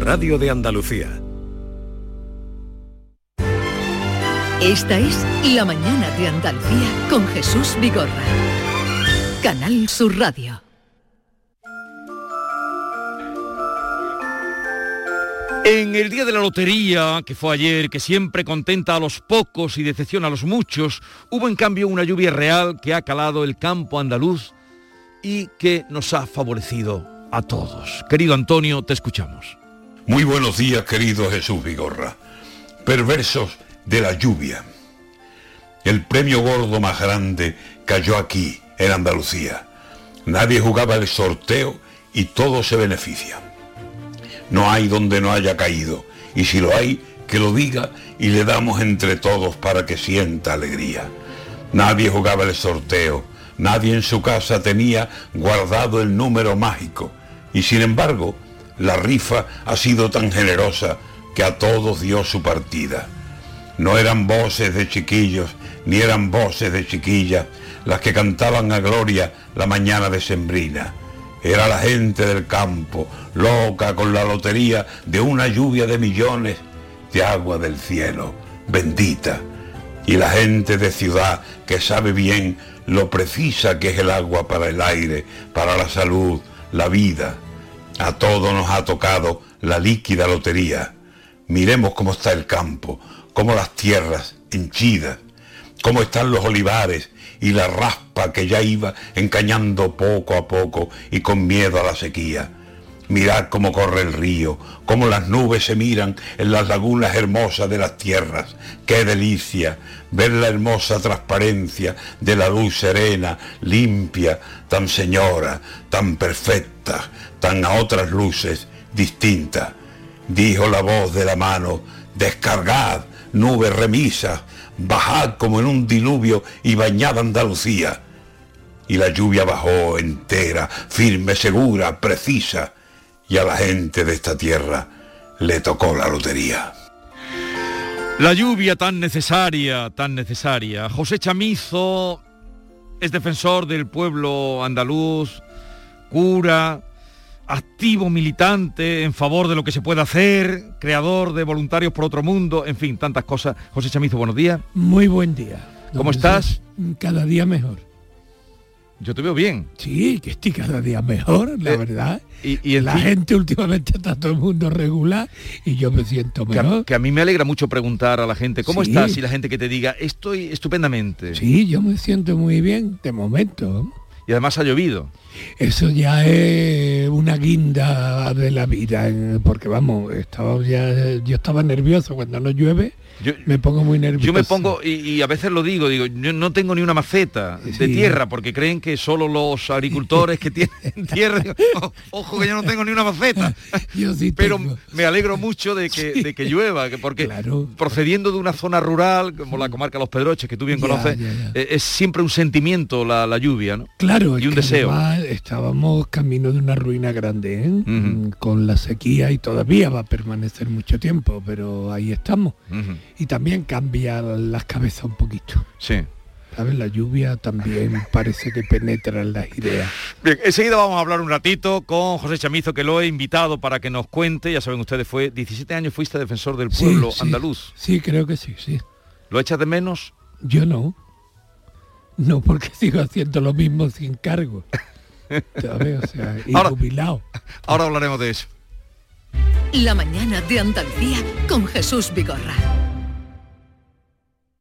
Radio de Andalucía. Esta es La Mañana de Andalucía con Jesús Vigorra. Canal Sur Radio. En el día de la lotería, que fue ayer, que siempre contenta a los pocos y decepciona a los muchos, hubo en cambio una lluvia real que ha calado el campo andaluz y que nos ha favorecido a todos. Querido Antonio, te escuchamos. Muy buenos días, querido Jesús Vigorra. Perversos de la lluvia. El premio gordo más grande cayó aquí, en Andalucía. Nadie jugaba el sorteo y todo se beneficia. No hay donde no haya caído, y si lo hay, que lo diga y le damos entre todos para que sienta alegría. Nadie jugaba el sorteo, nadie en su casa tenía guardado el número mágico, y sin embargo, la rifa ha sido tan generosa que a todos dio su partida. No eran voces de chiquillos, ni eran voces de chiquillas las que cantaban a gloria la mañana de Sembrina. Era la gente del campo, loca con la lotería de una lluvia de millones de agua del cielo, bendita. Y la gente de ciudad que sabe bien lo precisa que es el agua para el aire, para la salud, la vida. A todo nos ha tocado la líquida lotería. Miremos cómo está el campo, cómo las tierras henchidas, cómo están los olivares y la raspa que ya iba encañando poco a poco y con miedo a la sequía. Mirad cómo corre el río, cómo las nubes se miran en las lagunas hermosas de las tierras. ¡Qué delicia! Ver la hermosa transparencia de la luz serena, limpia, tan señora, tan perfecta, tan a otras luces distinta. Dijo la voz de la mano, descargad, nubes remisas, bajad como en un diluvio y bañad Andalucía. Y la lluvia bajó entera, firme, segura, precisa, y a la gente de esta tierra le tocó la lotería. La lluvia tan necesaria, tan necesaria. José Chamizo es defensor del pueblo andaluz, cura, activo militante en favor de lo que se puede hacer, creador de voluntarios por otro mundo, en fin, tantas cosas. José Chamizo, buenos días. Muy buen día. ¿Cómo estás? Cada día mejor. Yo te veo bien. Sí, que estoy cada día mejor, la Eh, verdad. Y, y la fin, gente últimamente está todo el mundo regular y yo me siento que a, mejor. que a mí me alegra mucho preguntar a la gente, ¿cómo Sí. estás? Y la gente que te diga, estoy estupendamente. Sí, yo me siento muy bien de momento. Y además ha llovido. Eso ya es una guinda de la vida, eh, porque vamos, estaba ya, yo estaba nervioso cuando no llueve, Yo, me pongo muy nervioso. yo me pongo, y, y a veces lo digo, digo, yo no tengo ni una maceta de tierra, porque creen que solo los agricultores que tienen tierra, digo, "Oh, ojo que yo no tengo ni una maceta. Yo sí Pero tengo. me alegro mucho de que, de que llueva, que porque Claro. procediendo de una zona rural, como la comarca Los Pedroches, que tú bien Ya, conoces, ya, ya. eh, es siempre un sentimiento la, la lluvia, ¿no? Claro, y un deseo. estábamos camino de una ruina grande, ¿eh? Con la sequía y todavía va a permanecer mucho tiempo, pero ahí estamos. Y también cambia las cabezas un poquito. Sí. ¿Sabes? La lluvia también parece que penetra en las ideas. Bien, enseguida vamos a hablar un ratito con José Chamizo, que lo he invitado para que nos cuente, ya saben ustedes, fue 17 años fuiste defensor del Sí, pueblo sí. andaluz. Sí, creo que sí, sí. ¿Lo echas de menos? Yo no. No, porque sigo haciendo lo mismo sin cargo. ¿Sabes? O sea, y Ahora- jubilado. Ahora hablaremos de eso. La Mañana de Andalucía con Jesús Vigorra.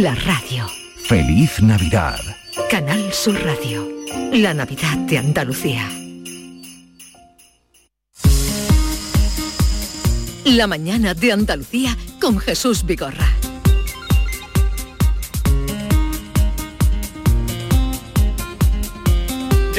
La radio. Feliz Navidad. Canal Sur Radio. La Navidad de Andalucía. La mañana de Andalucía con Jesús Vigorra.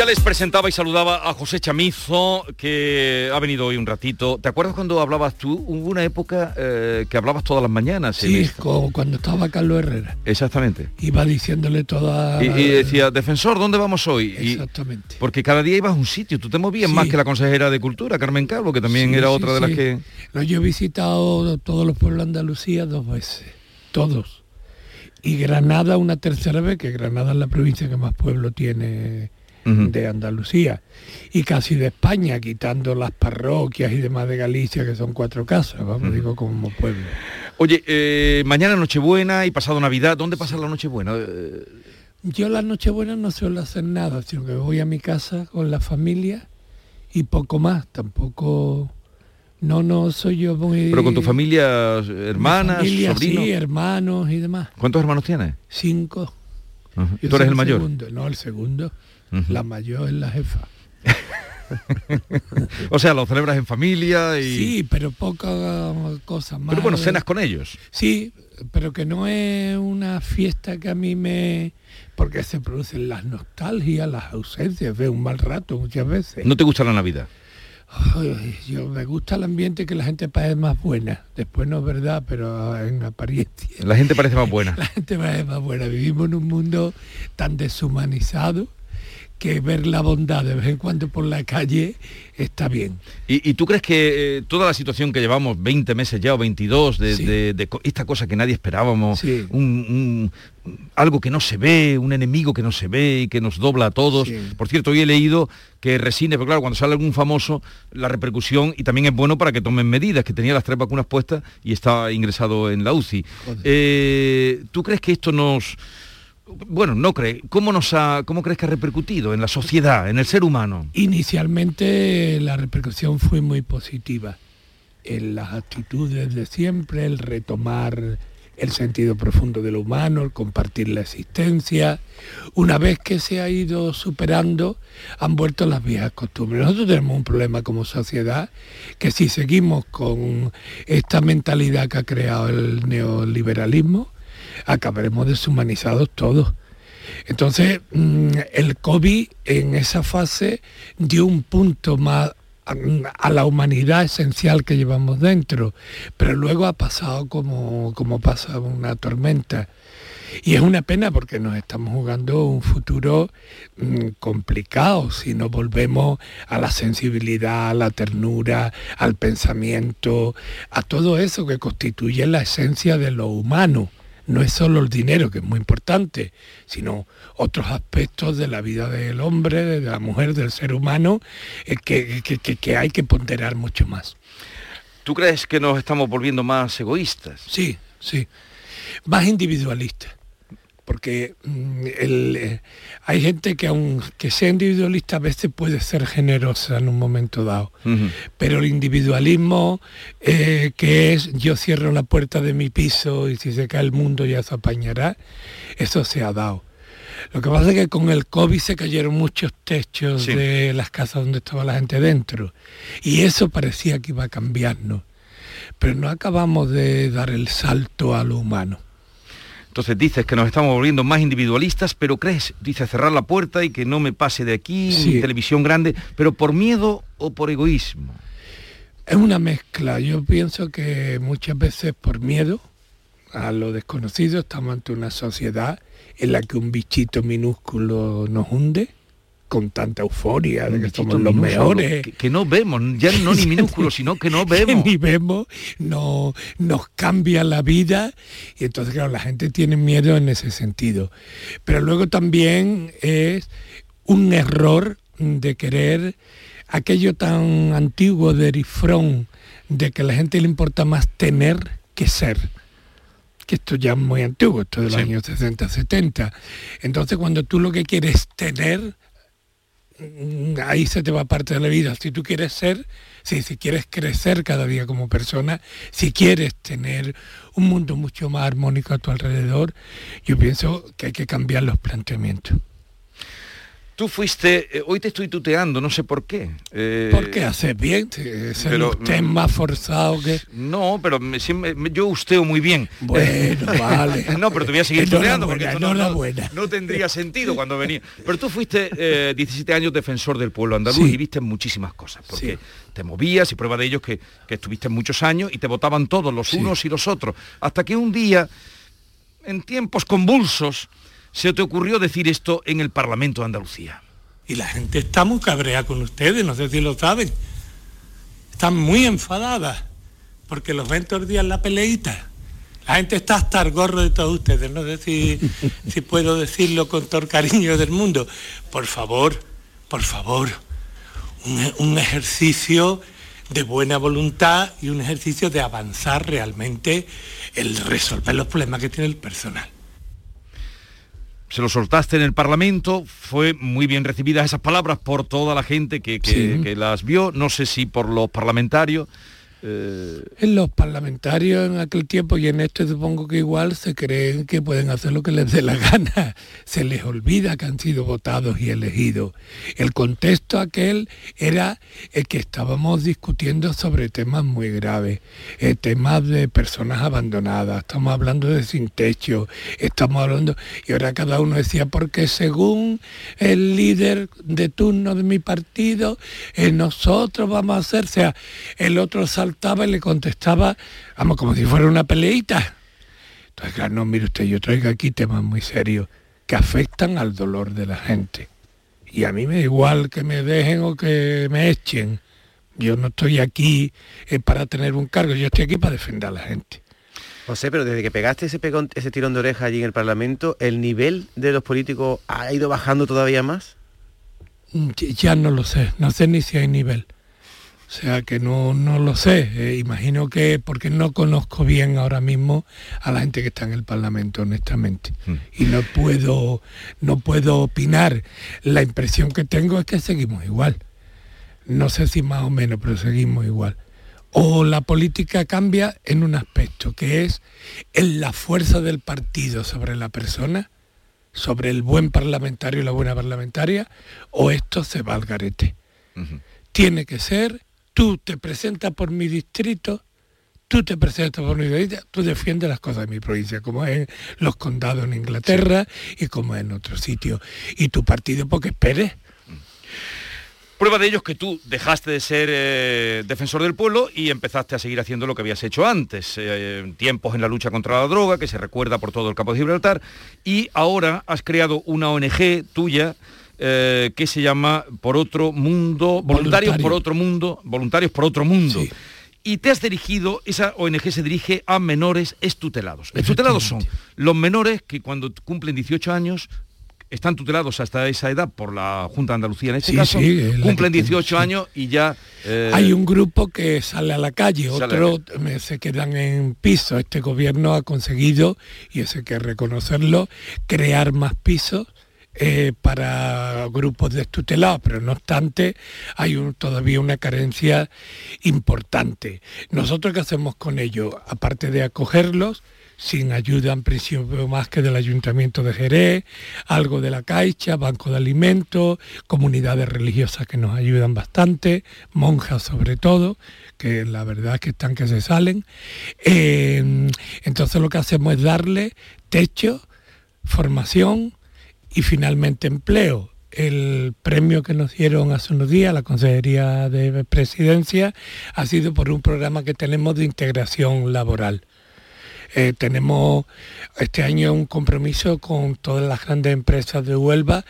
Ya les presentaba y saludaba a José Chamizo, que ha venido hoy un ratito. ¿Te acuerdas cuando hablabas tú? Hubo una época eh, que hablabas todas las mañanas. Sí, como cuando estaba Carlos Herrera. Exactamente. Iba diciéndole toda... Y, y decía, defensor, ¿dónde vamos hoy? Y- Exactamente. porque cada día ibas a un sitio, tú te movías Sí. más que la consejera de Cultura, Carmen Calvo, que también Sí, era sí, otra de las que... No, yo he visitado todos los pueblos de Andalucía dos veces, todos. Y Granada una tercera vez, que Granada es la provincia que más pueblo tiene De Andalucía. Y casi de España, quitando las parroquias y demás de Galicia, que son cuatro casas, vamos, digo como pueblo. Oye, eh, mañana Nochebuena y pasado Navidad, ¿dónde pasa la Nochebuena? Eh, Yo las Nochebuenas no suelo hacer nada, sino que voy a mi casa con la familia y poco más, tampoco... No, no soy yo muy... Pero con tu familia, hermanas, familia, sobrinos. Sí, hermanos y demás. ¿Cuántos hermanos tienes? Cinco. Yo ¿Tú eres el mayor? segundo, no, el segundo. La mayor es la jefa. O sea, lo celebras en familia y... Sí, pero poca cosa más. Pero bueno, cenas con ellos. Sí, pero que no es una fiesta que a mí me... Porque se producen las nostalgias, las ausencias, veo un mal rato muchas veces. ¿No te gusta la Navidad? Ay, yo me gusta el ambiente que la gente parece más buena. Después no es verdad, pero en apariencia. La gente parece más buena. La gente parece más buena. Vivimos en un mundo tan deshumanizado que ver la bondad de vez en cuando por la calle está bien. ¿Y, y tú crees que eh, toda la situación que llevamos 20 meses ya o 22 de, Sí. de- de co- esta cosa que nadie esperábamos, Sí. un- un- algo que no se ve, un enemigo que no se ve y que nos dobla a todos? Sí. Por cierto, hoy he leído que Resine, pero claro, cuando sale algún famoso, la repercusión, y también es bueno para que tomen medidas, que tenía las tres vacunas puestas y está ingresado en la UCI. Eh, ¿Tú crees que esto nos... Bueno, no crees. ¿Cómo, nos ha, ¿Cómo crees que ha repercutido en la sociedad, en el ser humano? Inicialmente la repercusión fue muy positiva. En las actitudes de siempre, el retomar el sentido profundo de lo humano, el compartir la existencia. Una vez que se ha ido superando, han vuelto las viejas costumbres. Nosotros tenemos un problema como sociedad que si seguimos con esta mentalidad que ha creado el neoliberalismo, acabaremos deshumanizados todos. Entonces, mm, el COVID en esa fase dio un punto más a, la humanidad esencial que llevamos dentro, pero luego ha pasado como, como pasa una tormenta. Y es una pena porque nos estamos jugando un futuro mm, complicado si no volvemos a la sensibilidad, a la ternura, al pensamiento, a todo eso que constituye la esencia de lo humano no es solo el dinero, que es muy importante, sino otros aspectos de la vida del hombre, de la mujer, del ser humano, eh, que, que, hay que ponderar mucho más. ¿Tú crees que nos estamos volviendo más egoístas? Sí, sí, más individualistas porque mm, eh, hay gente que aunque sea individualista a veces puede ser generosa en un momento dado, pero el individualismo eh, que es yo cierro la puerta de mi piso y si se cae el mundo ya se apañará, eso se ha dado. Lo que pasa es que con el COVID se cayeron muchos techos de las casas donde estaba la gente dentro. Y eso parecía que iba a cambiarnos, pero no acabamos de dar el salto a lo humano. Entonces dices que nos estamos volviendo más individualistas, pero crees, dices cerrar la puerta y que no me pase de aquí, televisión grande, pero por miedo o por egoísmo. Es una mezcla. Yo pienso que muchas veces por miedo a lo desconocido estamos ante una sociedad en la que un bichito minúsculo nos hunde con tanta euforia de que somos los mejores. Que, no vemos, ya no ni minúsculos, sino que no vemos. ni vemos, no, nos cambia la vida y entonces claro, la gente tiene miedo en ese sentido. Pero luego también es un error de querer aquello tan antiguo de Erifrón, de que a la gente le importa más tener que ser que esto ya es muy antiguo, esto de los años 60, 70. Entonces cuando tú lo que quieres tener, ahí se te va parte de la vida. Si tú quieres ser, si, si quieres crecer cada día como persona, si quieres tener un mundo mucho más armónico a tu alrededor, yo pienso que hay que cambiar los planteamientos. Tú fuiste, eh, hoy te estoy tuteando, no sé por qué. Eh, Porque hace bien, pero, usted más forzado que... No, pero yo usteo muy bien. Bueno, vale. no, pero te voy a seguir tuteando porque esto no, tendría sentido cuando venía. Pero tú fuiste 17 eh, años defensor del pueblo andaluz y viste muchísimas cosas, porque te movías y prueba de ello que, que estuviste muchos años y te votaban todos, los unos y los otros, hasta que un día, en tiempos convulsos, se te ocurrió decir esto en el Parlamento de Andalucía? Y la gente está muy cabrea con ustedes, no sé si lo saben. Están muy enfadadas porque los ven todos los días la peleita. La gente está hasta el gorro de todos ustedes, no sé si, si puedo decirlo con todo el cariño del mundo. Por favor, por favor, un, un ejercicio de buena voluntad y un ejercicio de avanzar realmente el resolver los problemas que tiene el personal se lo soltaste en el Parlamento, fue muy bien recibidas esas palabras por toda la gente que, que las vio, no sé si por los parlamentarios, eh, los parlamentarios en aquel tiempo y en este supongo que igual se creen que pueden hacer lo que les dé la gana. Se les olvida que han sido votados y elegidos. El contexto aquel era el que estábamos discutiendo sobre temas muy graves, eh, temas de personas abandonadas, estamos hablando de sin techo, estamos hablando, y ahora cada uno decía, porque según el líder de turno de mi partido, eh, nosotros vamos a hacer, o sea, el otro salto y le contestaba, vamos, como si fuera una peleita. Entonces, claro, no, mire usted, yo traigo aquí temas muy serios que afectan al dolor de la gente. Y a mí me da igual que me dejen o que me echen. Yo no estoy aquí eh, para tener un cargo, yo estoy aquí para defender a la gente. José, pero desde que pegaste ese, ese tirón de oreja allí en el Parlamento, ¿el nivel de los políticos ha ido bajando todavía más? Mm, ya no lo sé, no sé ni si hay nivel. O sea que no, no lo sé. Eh, imagino que porque no conozco bien ahora mismo a la gente que está en el Parlamento, honestamente. Mm. Y no puedo, no puedo opinar. La impresión que tengo es que seguimos igual. No sé si más o menos, pero seguimos igual. O la política cambia en un aspecto, que es en la fuerza del partido sobre la persona, sobre el buen parlamentario y la buena parlamentaria, o esto se va al garete. Tiene que ser tú te presentas por mi distrito, tú te presentas por mi provincia, tú defiendes las cosas de mi provincia, como en los condados en Inglaterra y como en otros sitios. Y tu partido, porque espere. Prueba de ello es que tú dejaste de ser eh, defensor del pueblo y empezaste a seguir haciendo lo que habías hecho antes, eh, tiempos en la lucha contra la droga, que se recuerda por todo el campo de Gibraltar, y ahora has creado una ONG tuya eh, que se llama Por Otro Mundo, Voluntarios Voluntario. por Otro Mundo, Voluntarios por Otro Mundo. Y te has dirigido, esa ONG se dirige a menores estutelados. Estutelados son los menores que cuando cumplen 18 años están tutelados hasta esa edad por la Junta de Andalucía en este Sí, caso, sí, es la cumplen que- 18 años y ya... eh, Hay un grupo que sale a la calle, Sale otro me- se quedan en pisos. Este gobierno ha conseguido, y eso hay que reconocerlo, crear más pisos eh, para grupos destutelados, pero no obstante hay todavía una carencia importante. Nosotros qué hacemos con ellos, aparte de acogerlos, sin ayuda en principio más que del Ayuntamiento de Jerez, algo de la Caixa, Banco de Alimentos, comunidades religiosas que nos ayudan bastante, monjas sobre todo, que la verdad es que están que se salen. Eh, entonces lo que hacemos es darle techo, formación y finalmente empleo. El premio que nos dieron hace unos días, la Consejería de Presidencia, ha sido por un programa que tenemos de integración laboral. Eh, tenemos este año un compromiso con todas las grandes empresas de Huelva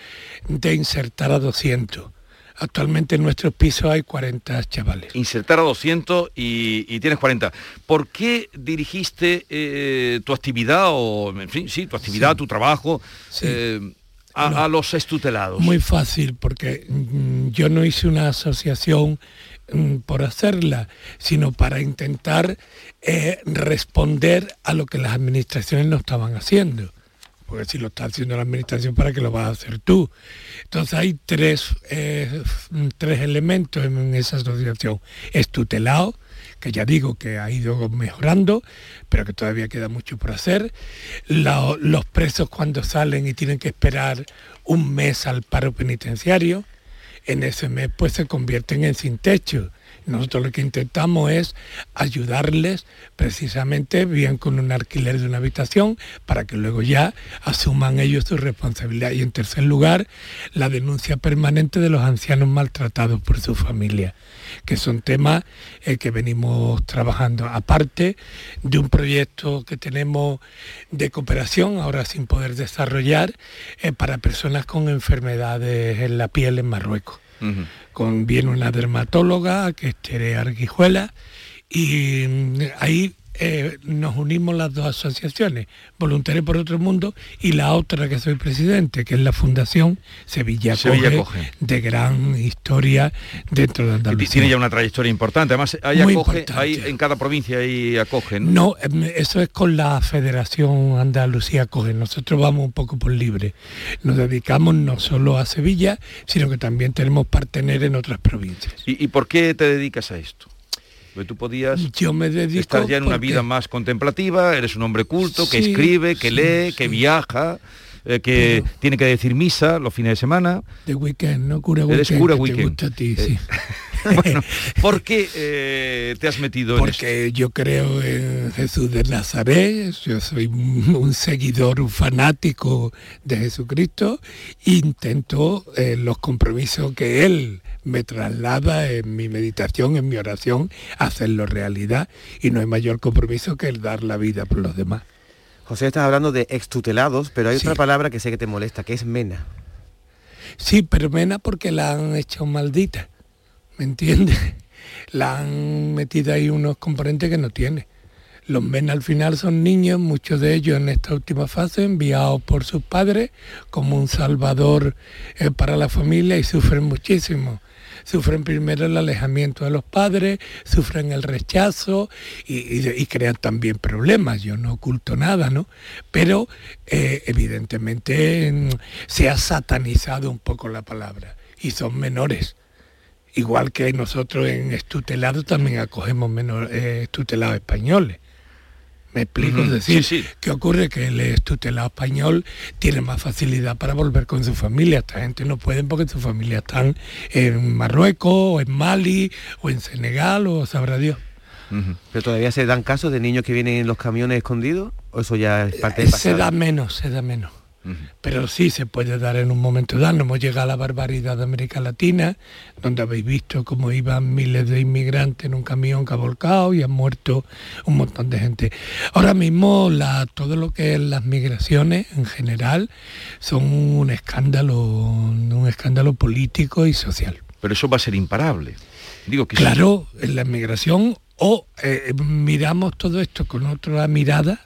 de insertar a 200. Actualmente en nuestros pisos hay 40 chavales. insertar a 200 y, y tienes 40. ¿Por qué dirigiste eh, tu actividad, o en fin, sí, tu actividad, tu trabajo, eh, a, a los estutelados? Muy fácil, porque mm, yo no hice una asociación mm, por hacerla, sino para intentar eh, responder a lo que las administraciones no estaban haciendo. Porque si lo está haciendo la administración, ¿para qué lo vas a hacer tú? Entonces hay tres, eh, tres elementos en esa asociación. Es tutelado, que ya digo que ha ido mejorando, pero que todavía queda mucho por hacer. Los presos cuando salen y tienen que esperar un mes al paro penitenciario, en ese mes pues se convierten en sin techo. Nosotros lo que intentamos es ayudarles precisamente bien con un alquiler de una habitación para que luego ya asuman ellos su responsabilidad. Y en tercer lugar, la denuncia permanente de los ancianos maltratados por su familia, que son temas eh, que venimos trabajando. Aparte de un proyecto que tenemos de cooperación, ahora sin poder desarrollar, eh, para personas con enfermedades en la piel en Marruecos Con viene una dermatóloga que es Tere Arguijuela y mm, ahí eh, nos unimos las dos asociaciones, Voluntarios por Otro Mundo y la otra que soy presidente, que es la Fundación Sevilla, Sevilla Acoge, Acoge. de gran historia dentro de Andalucía. tiene ya una trayectoria importante. Además, ahí Muy acoge, importante. en cada provincia ahí acoge. ¿no? No, em, eso es con la Federación Andalucía Coge. Nosotros vamos un poco por libre. Nos dedicamos no solo a Sevilla, sino que también tenemos partener en otras provincias. ¿Y, y por qué te dedicas a esto? Porque tú podías Yo me dedico estar ya en una porque- vida más contemplativa, eres un hombre culto, que escribe, que sí, lee, que viaja, eh, que tiene que decir misa los fines de semana. De weekend, ¿no? Cura Eres weekend. cura que weekend. Te gusta a ti, Eh, bueno, ¿por qué eh, te has metido en esto? Porque yo creo en Jesús de Nazaret, yo soy un un seguidor, un fanático de Jesucristo, e intento eh, los compromisos que Él me traslada en mi meditación, en mi oración, hacerlo realidad. Y no hay mayor compromiso que el dar la vida por los demás. José, estás hablando de extutelados, pero hay Sí. otra palabra que sé que te molesta, que es mena. Sí, pero mena porque la han hecho maldita, ¿me entiendes? La han metido ahí unos componentes que no tiene. Los mena al final son niños, muchos de ellos en esta última fase enviados por sus padres como un salvador eh, para la familia y sufren muchísimo. Sufren primero el alejamiento de los padres, sufren el rechazo y, y- crean también problemas. Yo no oculto nada, ¿no? Pero eh, evidentemente mm, se ha satanizado un poco la palabra y son menores. Igual que nosotros en estutelados también acogemos menor, eh, estutelados españoles. Me explico, es decir, sí, sí. ¿qué ocurre? Que el estutelado español tiene más facilidad para volver con su familia. Esta gente no pueden porque su familia están en Marruecos, o en Mali, o en Senegal, o sabrá Dios. ¿Pero todavía se dan casos de niños que vienen en los camiones escondidos? ¿O eso ya es parte del Se pasado? da menos, se da menos. Pero sí se puede dar en un momento dado. No hemos llegado a la barbaridad de América Latina, donde habéis visto cómo iban miles de inmigrantes en un camión que ha volcado y han muerto un montón de gente. Ahora mismo la, todo lo que es las migraciones en general son un escándalo, un escándalo político y social. Pero eso va a ser imparable. Digo que claro, en la inmigración o eh, miramos todo esto con otra mirada,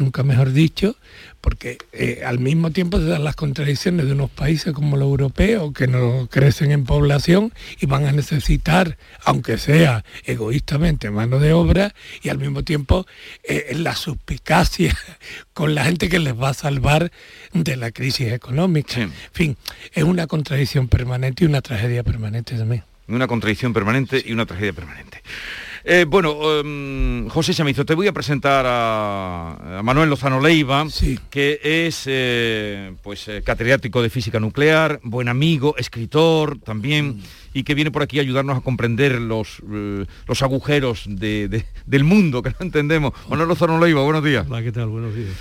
nunca mejor dicho, porque eh, al mismo tiempo se dan las contradicciones de unos países como los europeos que no crecen en población y van a necesitar, aunque sea egoístamente, mano de obra y al mismo tiempo eh, la suspicacia con la gente que les va a salvar de la crisis económica. En fin, es una contradicción permanente y una tragedia permanente también. Una contradicción permanente y una tragedia permanente. Eh, bueno, em, José Chamizo, te voy a presentar a, Manuel Lozano Leiva, que es eh, pues eh, catedrático de física nuclear, buen amigo, escritor también, mm. y que viene por aquí a ayudarnos a comprender los, los agujeros del mundo que no entendemos. Manuel Lozano Leiva, buenos días. Hola, ¿qué tal? Buenos días.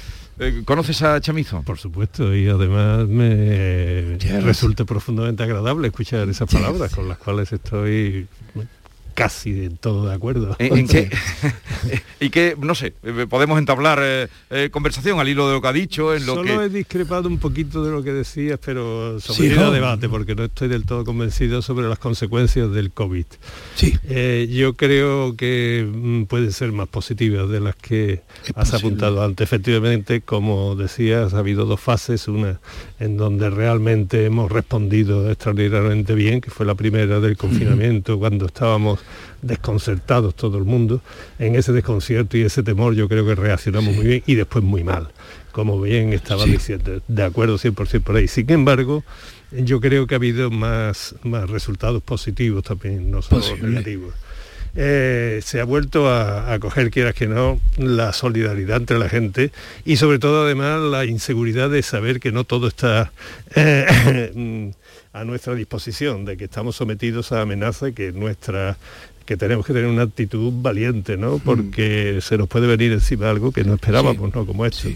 ¿Conoces a Chamizo? Por supuesto, y además me resulta profundamente agradable escuchar esas palabras con las cuales estoy casi de todo de acuerdo. ¿En, qué? y que, no sé, eh, podemos entablar eh, eh, conversación al hilo de lo que ha dicho, en lo Solo he discrepado un poquito de lo que decías, pero sobre el debate, porque no estoy del todo convencido sobre las consecuencias del COVID. Sí. yo creo que mm, pueden ser más positivas de las que has apuntado antes. Efectivamente, como decías, ha habido dos fases, una en donde realmente hemos respondido extraordinariamente bien, que fue la primera del confinamiento, cuando estábamos desconcertados todo el mundo. En ese desconcierto y ese temor yo creo que reaccionamos muy bien y después muy mal, como bien estaban diciendo. De acuerdo 100% por ahí. Sin embargo, yo creo que ha habido más, más resultados positivos también, no solo negativos. Eh, se ha vuelto a, coger, quieras que no, la solidaridad entre la gente y sobre todo además la inseguridad de saber que no todo está eh, a nuestra disposición, de que estamos sometidos a amenaza y que nuestra que tenemos que tener una actitud valiente, ¿no? Mm. Porque se nos puede venir encima algo que no esperábamos, ¿no? Como esto.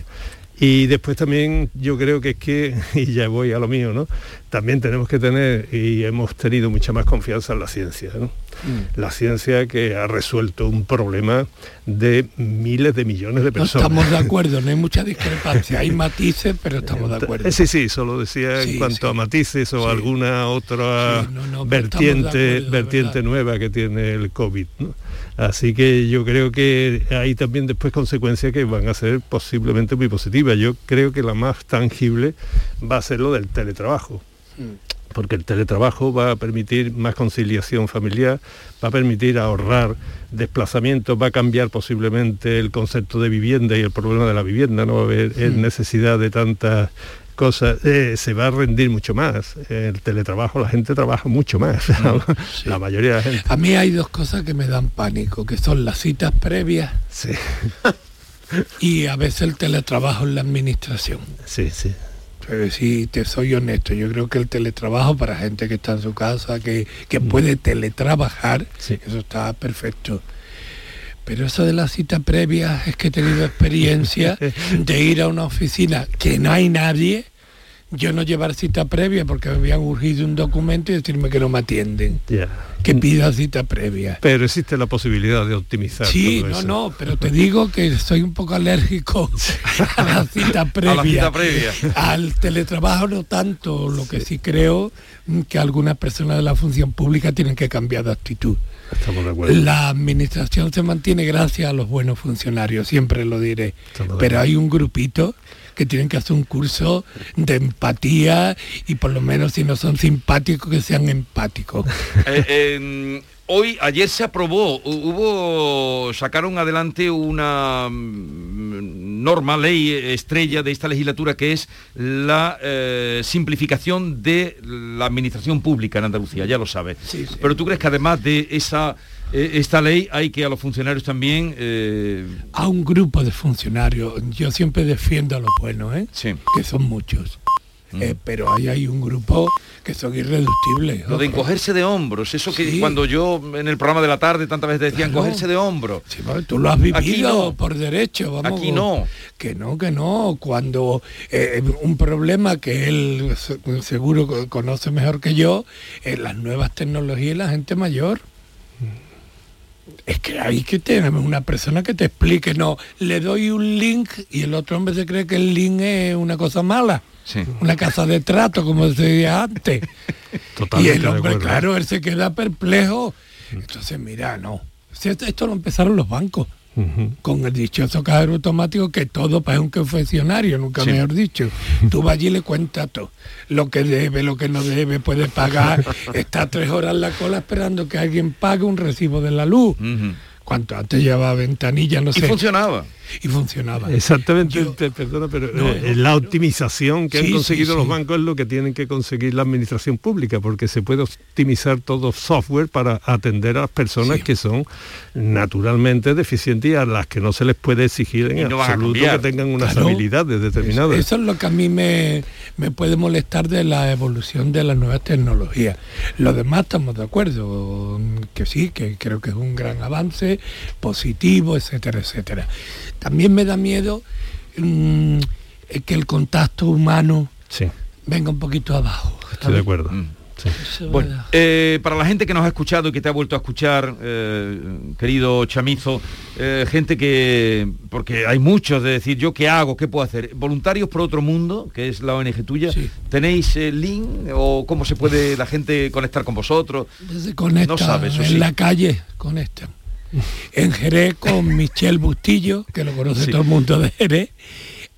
Y después también yo creo que es que, y ya voy a lo mío, ¿no? También tenemos que tener, y hemos tenido mucha más confianza en la ciencia, ¿no? Mm. La ciencia que ha resuelto un problema de miles de millones de personas. estamos de acuerdo, no hay mucha discrepancia, hay matices, pero estamos de acuerdo. Sí, sí, solo decía en cuanto a matices o alguna otra vertiente, vertiente nueva que tiene el COVID, ¿no? Así que yo creo que hay también después consecuencias que van a ser posiblemente muy positivas. Yo creo que la más tangible va a ser lo del teletrabajo. Mm. Porque el teletrabajo va a permitir más conciliación familiar, va a permitir ahorrar desplazamientos, va a cambiar posiblemente el concepto de vivienda y el problema de la vivienda, no va a haber mm. necesidad de tantas cosas, eh, se va a rendir mucho más. El teletrabajo, la gente trabaja mucho más, la mayoría de la gente. A mí hay dos cosas que me dan pánico, que son las citas previas y a veces el teletrabajo en la administración. Sí, sí. Pero si te soy honesto, yo creo que el teletrabajo para gente que está en su casa, que, que mm. puede teletrabajar, eso está perfecto. Pero eso de la cita previa es que he tenido experiencia de ir a una oficina que no hay nadie, yo no llevar cita previa porque me habían urgido un documento y decirme que no me atienden. Que pida cita previa. Pero existe la posibilidad de optimizar. Sí, no, no, pero te digo que soy un poco alérgico a la cita previa. A la cita previa. Al teletrabajo no tanto, lo que sí creo que algunas personas de la función pública tienen que cambiar de actitud. La administración se mantiene gracias a los buenos funcionarios, siempre lo diré. Pero hay un grupito que tienen que hacer un curso de empatía y por lo menos si no son simpáticos que sean empáticos. Eh, hoy, ayer se aprobó, hubo, sacaron adelante una mm, norma, ley estrella de esta legislatura que es la eh, simplificación de la administración pública en Andalucía, ya lo sabe. Pero tú crees que además de esa esta ley hay que a los funcionarios también... Eh, a un grupo de funcionarios, yo siempre defiendo a los buenos, ¿eh? Sí. que son muchos. Eh, pero ahí hay un grupo que son irreductibles. Lo de encogerse de hombros, eso que cuando yo en el programa de la tarde tantas veces decían encogerse de hombros. Sí, tú lo has vivido por derecho, vamos. Aquí no. Que no, que no. Cuando eh, un problema que él seguro conoce mejor que yo, las nuevas tecnologías y la gente mayor es que hay que tener una persona que te explique, no, le doy un link y el otro hombre se cree que el link es una cosa mala. Una casa de trato, como se decía antes. y el hombre, claro, él se queda perplejo. Entonces, mira, no. Esto lo empezaron los bancos con el dichoso cajero automático que todo para un confesionario, nunca mejor dicho. Tú vas allí y le cuentas todo. Lo que debe, lo que no debe, puede pagar. Está tres horas en la cola esperando que alguien pague un recibo de la luz. Cuanto antes llevaba ventanilla, no sé. Y funcionaba y funcionaba. Exactamente, perdona, pero eh, la optimización que han conseguido los bancos es lo que tienen que conseguir la administración pública, porque se puede optimizar todo software para atender a las personas que son naturalmente deficientes y a las que no se les puede exigir en absoluto que tengan unas habilidades determinadas. Eso, es lo que a mí me, me puede molestar de la evolución de las nuevas tecnologías. Lo demás estamos de acuerdo, que sí, que creo que es un gran avance positivo, etcétera, etcétera. También me da miedo mm, que el contacto humano venga un poquito abajo. Estoy de acuerdo. Mm, bueno, eh, para la gente que nos ha escuchado y que te ha vuelto a escuchar, eh, querido Chamizo, eh, gente que, porque hay muchos de decir, ¿yo qué hago? ¿Qué puedo hacer? Voluntarios por otro mundo, que es la ONG tuya, ¿tenéis el link o cómo se puede la gente conectar con vosotros? no sabes, en la calle conectan en Jerez con Michel Bustillo, que lo conoce todo el mundo de Jerez,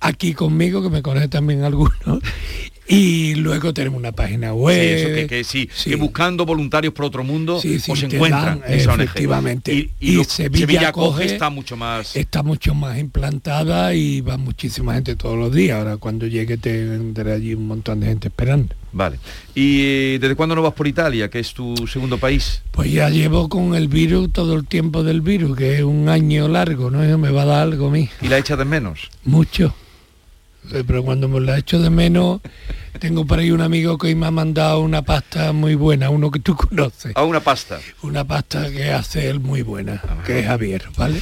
aquí conmigo, que me conoce también algunos, y luego tenemos una página web. que, sí, que buscando voluntarios por otro mundo sí, os encuentran. efectivamente. Y, Sevilla, coge está mucho más. Está mucho más implantada y va muchísima gente todos los días. Ahora cuando llegue tendré allí un montón de gente esperando. Vale. ¿Y desde cuándo no vas por Italia, que es tu segundo país? Pues ya llevo con el virus todo el tiempo del virus, que es un año largo, ¿no? me va a dar algo a mí. ¿Y la echas de menos? Mucho. Pero cuando me la hecho de menos, tengo por ahí un amigo que me ha mandado una pasta muy buena, uno que tú conoces. ¿A una pasta? Una pasta que hace él muy buena, que es Javier, ¿vale?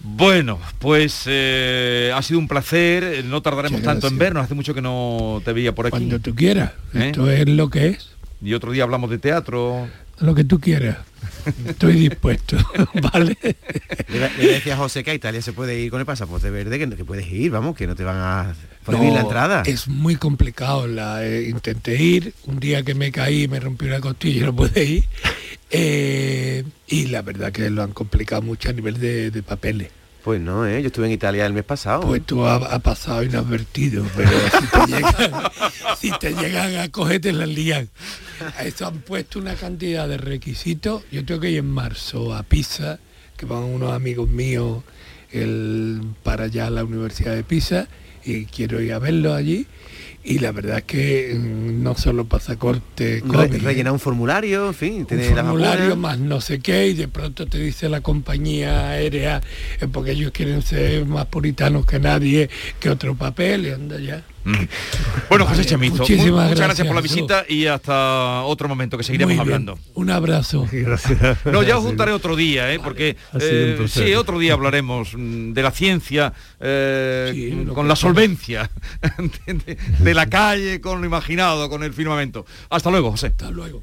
Bueno, pues eh, ha sido un placer, no tardaremos tanto en vernos, hace mucho que no te veía por aquí. Cuando tú quieras, ¿Eh? esto es lo que es. Y otro día hablamos de teatro. Lo que tú quieras. Estoy dispuesto, ¿vale? Le, decía a José que a Italia se puede ir con el pasaporte verde, que, que puedes ir, vamos, que no te van a prohibir la entrada. Es muy complicado. La, eh, intenté ir, un día que me caí, me rompí una costilla y no pude ir. Eh, y la verdad que lo han complicado mucho a nivel de papeles. Pues no, ¿eh? yo estuve en Italia el mes pasado. Pues tú has pasado inadvertido, pero si te llegan, te a cogerte la lían. A eso han puesto una cantidad de requisitos. Yo tengo que ir en marzo a Pisa, que van unos amigos míos para allá a la Universidad de Pisa, y quiero ir a verlo allí y la verdad es que mm, no solo pasaporte COVID, rellenar un formulario en fin un formulario más no sé qué y de pronto te dice la compañía aérea eh, porque ellos quieren ser más puritanos que nadie que otro papel y anda ya bueno, José Chamizo, muchísimas muchas gracias, por la visita y hasta otro momento que seguiremos hablando. Un abrazo. Gracias. No, ya os juntaré otro día, ¿eh? porque eh, sí, otro día hablaremos mm, de la ciencia eh, con la solvencia de la calle, con lo imaginado, con el firmamento. Hasta luego, José. Hasta luego.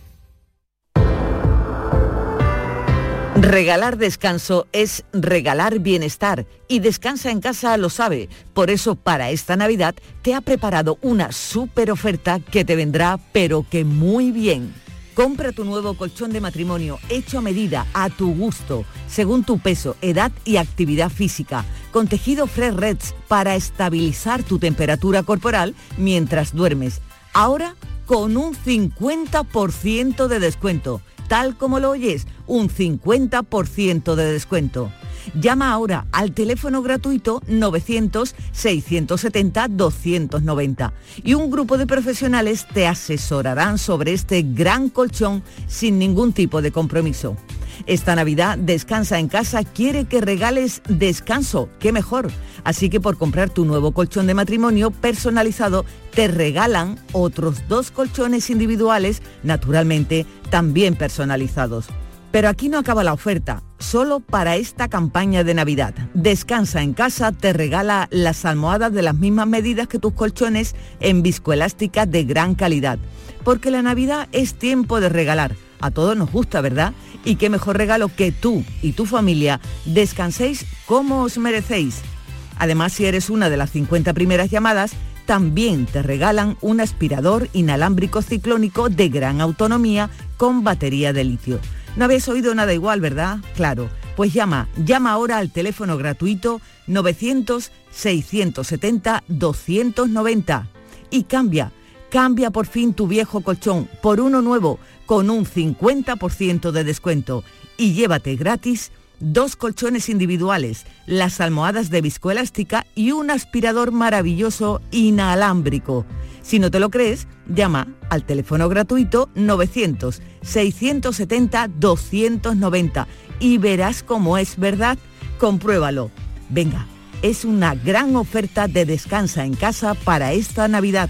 Regalar descanso es regalar bienestar y Descansa en casa lo sabe. Por eso para esta Navidad te ha preparado una súper oferta que te vendrá pero que muy bien. Compra tu nuevo colchón de matrimonio hecho a medida, a tu gusto, según tu peso, edad y actividad física, con tejido Fresh Reds para estabilizar tu temperatura corporal mientras duermes. Ahora con un 50% de descuento tal como lo oyes, un 50% de descuento. Llama ahora al teléfono gratuito 900-670-290 y un grupo de profesionales te asesorarán sobre este gran colchón sin ningún tipo de compromiso. Esta Navidad Descansa en casa quiere que regales descanso, qué mejor. Así que por comprar tu nuevo colchón de matrimonio personalizado te regalan otros dos colchones individuales, naturalmente también personalizados. Pero aquí no acaba la oferta, solo para esta campaña de Navidad. Descansa en casa te regala las almohadas de las mismas medidas que tus colchones en viscoelástica de gran calidad. Porque la Navidad es tiempo de regalar. A todos nos gusta, ¿verdad? Y qué mejor regalo que tú y tu familia descanséis como os merecéis. Además, si eres una de las 50 primeras llamadas, también te regalan un aspirador inalámbrico ciclónico de gran autonomía con batería de litio. No habéis oído nada igual, ¿verdad? Claro. Pues llama, llama ahora al teléfono gratuito 900-670-290 y cambia, cambia por fin tu viejo colchón por uno nuevo con un 50% de descuento y llévate gratis dos colchones individuales, las almohadas de viscoelástica y un aspirador maravilloso inalámbrico. Si no te lo crees, llama al teléfono gratuito 900-670-290 y verás cómo es verdad. Compruébalo. Venga, es una gran oferta de descansa en casa para esta Navidad.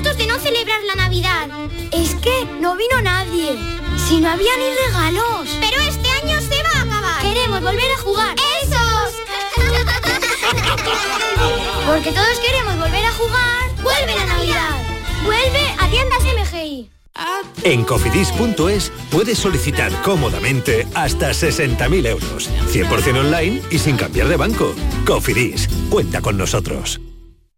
De no celebrar la Navidad. Es que no vino nadie. Si no había ni regalos. Pero este año se va a acabar. Queremos volver a jugar. ¡Esos! Porque todos queremos volver a jugar. ¡Vuelve la Navidad! ¡Vuelve a tiendas MGI! En cofidis.es puedes solicitar cómodamente hasta 60.000 euros. 100% online y sin cambiar de banco. Cofidis, cuenta con nosotros.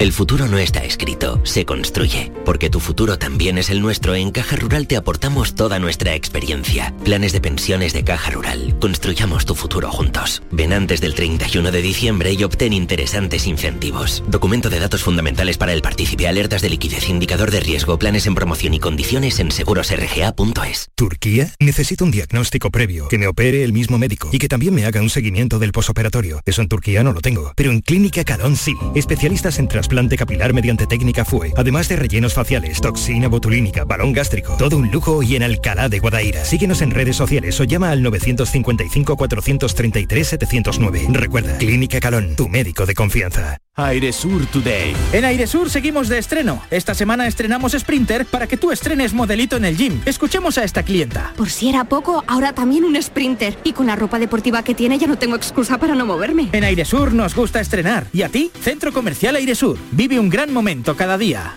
El futuro no está escrito, se construye. Porque tu futuro también es el nuestro, en Caja Rural te aportamos toda nuestra experiencia. Planes de pensiones de Caja Rural. Construyamos tu futuro juntos. Ven antes del 31 de diciembre y obtén interesantes incentivos. Documento de datos fundamentales para el partícipe, alertas de liquidez, indicador de riesgo, planes en promoción y condiciones en segurosrga.es. ¿Turquía? Necesito un diagnóstico previo, que me opere el mismo médico y que también me haga un seguimiento del posoperatorio. Eso en Turquía no lo tengo, pero en Clínica Calón sí. Especialistas en trasplante capilar mediante técnica FUE, además de rellenos faciales, toxina botulínica, balón gástrico, todo un lujo y en Alcalá de Guadaira. Síguenos en redes sociales o llama al 955-433-709. Recuerda, Clínica Calón, tu médico de confianza. Airesur Today. En Airesur seguimos de estreno. Esta semana estrenamos Sprinter para que tú estrenes modelito en el gym. Escuchemos a esta clienta. Por si era poco, ahora también un Sprinter. Y con la ropa deportiva que tiene ya no tengo excusa para no moverme. En Airesur nos gusta estrenar. ¿Y a ti? Centro Comercial Airesur. Vive un gran momento cada día.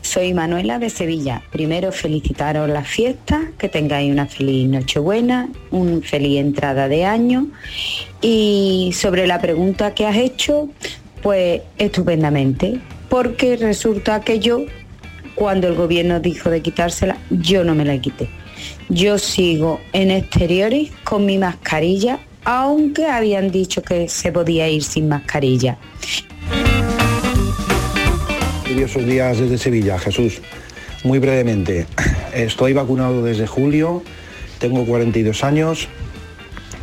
Soy Manuela de Sevilla. Primero felicitaros las fiestas, que tengáis una feliz Nochebuena, un feliz entrada de año. Y sobre la pregunta que has hecho, pues estupendamente, porque resulta que yo, cuando el gobierno dijo de quitársela, yo no me la quité. Yo sigo en exteriores con mi mascarilla, aunque habían dicho que se podía ir sin mascarilla. Curiosos días desde Sevilla, Jesús. Muy brevemente, estoy vacunado desde julio, tengo 42 años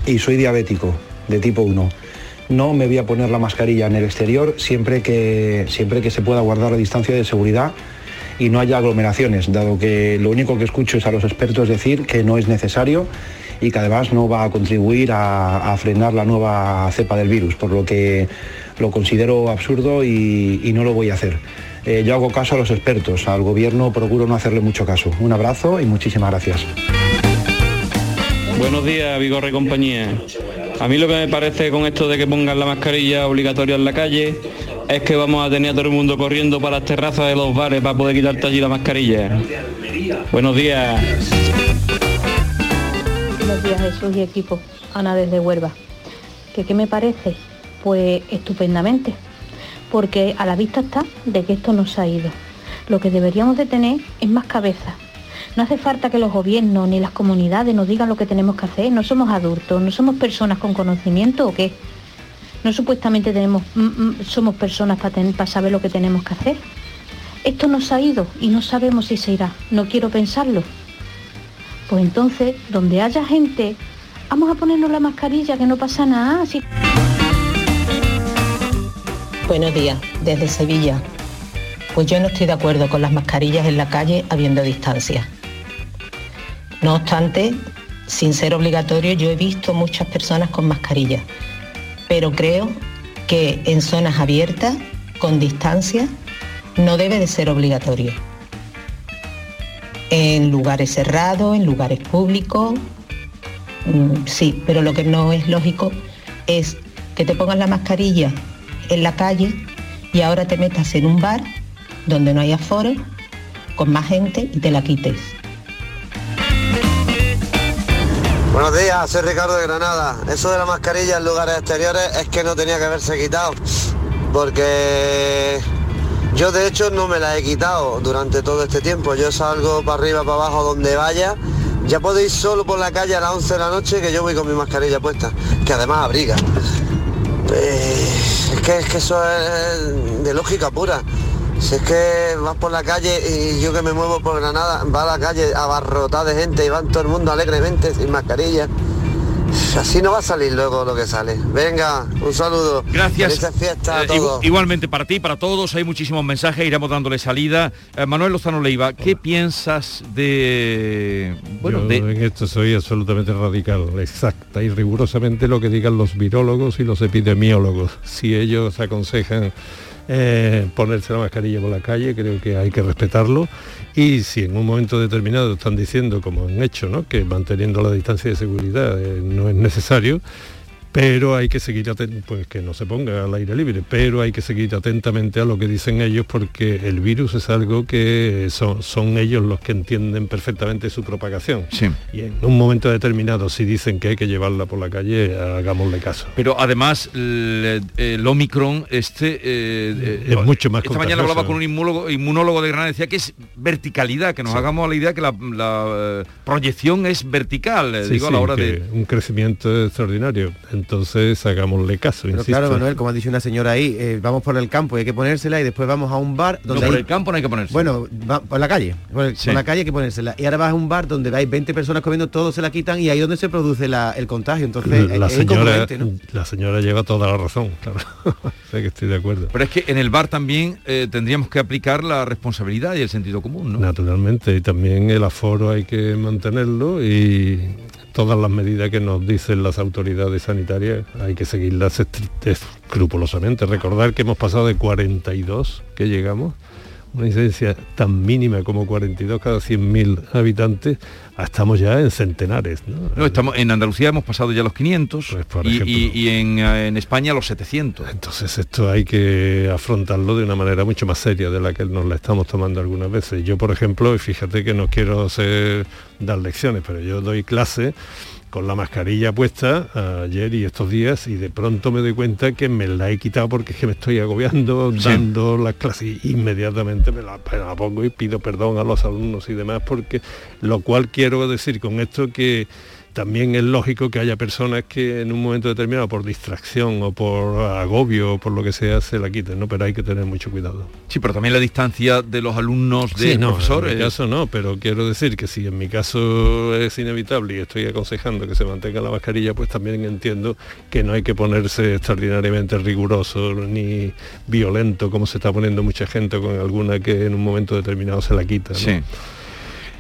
y soy diabético de tipo 1. No me voy a poner la mascarilla en el exterior siempre que, siempre que se pueda guardar la distancia de seguridad y no haya aglomeraciones, dado que lo único que escucho es a los expertos decir que no es necesario y que además no va a contribuir a, frenar la nueva cepa del virus, por lo que lo considero absurdo y no lo voy a hacer. Eh, yo hago caso a los expertos, al gobierno procuro no hacerle mucho caso. Un abrazo y muchísimas gracias. Buenos días, Vigorre y compañía. A mí lo que me parece con esto de que pongan la mascarilla obligatoria en la calle es que vamos a tener a todo el mundo corriendo para las terrazas de los bares para poder quitarte allí la mascarilla. Buenos días. Buenos días Jesús y equipo. Ana desde Huelva. ¿Que qué me parece? Pues estupendamente. Porque a la vista está de que esto nos ha ido. Lo que deberíamos de tener es más cabeza. No hace falta que los gobiernos ni las comunidades nos digan lo que tenemos que hacer. No somos adultos, no somos personas con conocimiento o qué. No supuestamente tenemos, mm, mm, somos personas para saber lo que tenemos que hacer. Esto nos ha ido y no sabemos si se irá. No quiero pensarlo. Pues entonces, donde haya gente, vamos a ponernos la mascarilla, que no pasa nada. Buenos días, desde Sevilla. Pues yo no estoy de acuerdo con las mascarillas en la calle habiendo distancia. No obstante, sin ser obligatorio, yo he visto muchas personas con mascarillas, pero creo que en zonas abiertas, con distancia, no debe de ser obligatorio. En lugares cerrados, en lugares públicos, mm, sí, pero lo que no es lógico es que te pongas la mascarilla en la calle y ahora te metas en un bar donde no hay aforo, con más gente y te la quites. Buenos días, soy Ricardo de Granada. Eso de la mascarilla en lugares exteriores es que no tenía que haberse quitado. Porque yo de hecho no me la he quitado durante todo este tiempo. Yo salgo para arriba, para abajo, donde vaya. Ya ir solo por la calle a las 11 de la noche que yo voy con mi mascarilla puesta. Que además abriga. Eh, es, que, es que eso es de lógica pura. Si es que vas por la calle y yo que me muevo por Granada, va a la calle abarrotada de gente y van todo el mundo alegremente sin mascarilla. Así no va a salir luego lo que sale. Venga, un saludo. Gracias. Eh, igualmente para ti, para todos, hay muchísimos mensajes, iremos dándole salida. Eh, Manuel Lozano Leiva, ¿qué piensas de... Bueno, Yo de, en esto soy absolutamente radical, exacta y rigurosamente lo que digan los virólogos y los epidemiólogos. Si ellos aconsejan eh, ponerse la mascarilla por la calle, creo que hay que respetarlo. Y si en un momento determinado están diciendo, como han hecho, que manteniendo la distancia de seguridad eh, no es necesario, pero hay que seguir pues que no se ponga al aire libre, pero hay que seguir atentamente a lo que dicen ellos porque el virus es algo que son, son ellos los que entienden perfectamente su propagación. Y en un momento determinado, si dicen que hay que llevarla por la calle, hagámosle caso. pero además el, el Omicron, este... eh, Es mucho más Esta mañana hablaba con un inmunólogo, inmunólogo de Granada, decía que es verticalidad, que nos hagamos a la idea que la, la, eh, proyección es vertical, eh, Sí, digo, a sí, la hora de... un crecimiento extraordinario. En entonces hagámosle caso. Pero insisto. claro, Manuel, como ha dicho una señora ahí, eh, vamos por el campo y hay que ponérsela y después vamos a un bar donde no, por hay- el campo no hay que ponerse. Bueno, va- por la calle, por, el- Sí. por la calle hay que ponérsela. Y ahora vas a un bar donde hay 20 personas comiendo, todos se la quitan y ahí es donde se produce la- el contagio. Entonces, la es señora, ¿no? la señora lleva toda la razón, claro. sé que estoy de acuerdo. Pero es que en el bar también eh, tendríamos que aplicar la responsabilidad y el sentido común, ¿no? Naturalmente, y también el aforo hay que mantenerlo y todas las medidas que nos dicen las autoridades sanitarias hay que seguirlas escrupulosamente. Recordar que hemos pasado de 42 que llegamos, una incidencia tan mínima como 42 cada 100.000 habitantes, estamos ya en centenares. ¿no? No, estamos, en Andalucía hemos pasado ya los 500 por y, ejemplo. y- y en, eh, en España los 700. Entonces esto hay que afrontarlo de una manera mucho más seria de la que nos la estamos tomando algunas veces. Yo, por ejemplo, y fíjate que no quiero hacer, dar lecciones, pero yo doy clase con la mascarilla puesta ayer y estos días y de pronto me doy cuenta que me la he quitado porque es que me estoy agobiando Sí. dando las clases y inmediatamente me la, me la pongo y pido perdón a los alumnos y demás porque lo cual quiero decir con esto que también es lógico que haya personas que en un momento determinado por distracción o por agobio o por lo que sea se la quiten, ¿no? Pero hay que tener mucho cuidado. Sí, pero también la distancia de los alumnos del Sí, no, profesor. en mi caso no, pero quiero decir que si en mi caso es inevitable y estoy aconsejando que se mantenga la mascarilla, pues también entiendo que no hay que ponerse extraordinariamente riguroso ni violento como se está poniendo mucha gente con alguna que en un momento determinado se la quita. ¿no? Sí.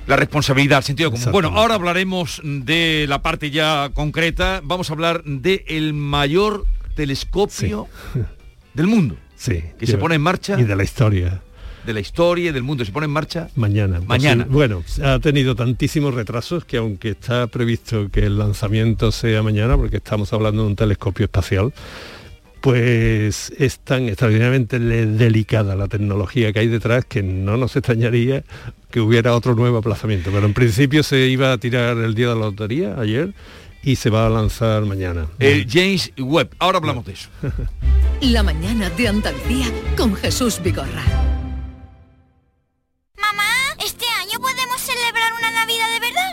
La responsabilidad, el sentido común. Bueno, ahora hablaremos de la parte ya concreta. Vamos a hablar del el mayor telescopio del mundo. Sí. Que se pone en marcha. Y de la historia. De la historia y del mundo. Se pone en marcha. Mañana. Mañana. posible- Bueno, ha tenido tantísimos retrasos que aunque está previsto que el lanzamiento sea mañana, porque estamos hablando de un telescopio espacial, pues es tan extraordinariamente delicada la tecnología que hay detrás que no nos extrañaría que hubiera otro nuevo aplazamiento. Pero en principio se iba a tirar el día de la lotería ayer y se va a lanzar mañana. El James Webb. Ahora hablamos de eso. La mañana de Andalucía con Jesús Vigorra.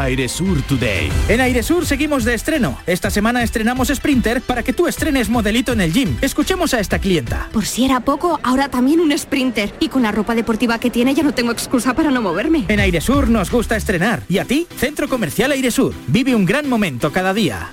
Airesur Today. En Airesur seguimos de estreno. Esta semana estrenamos Sprinter para que tú estrenes modelito en el gym. Escuchemos a esta clienta. Por si era poco, ahora también un sprinter. Y con la ropa deportiva que tiene ya no tengo excusa para no moverme. En Airesur nos gusta estrenar. ¿Y a ti? Centro Comercial Airesur. Vive un gran momento cada día.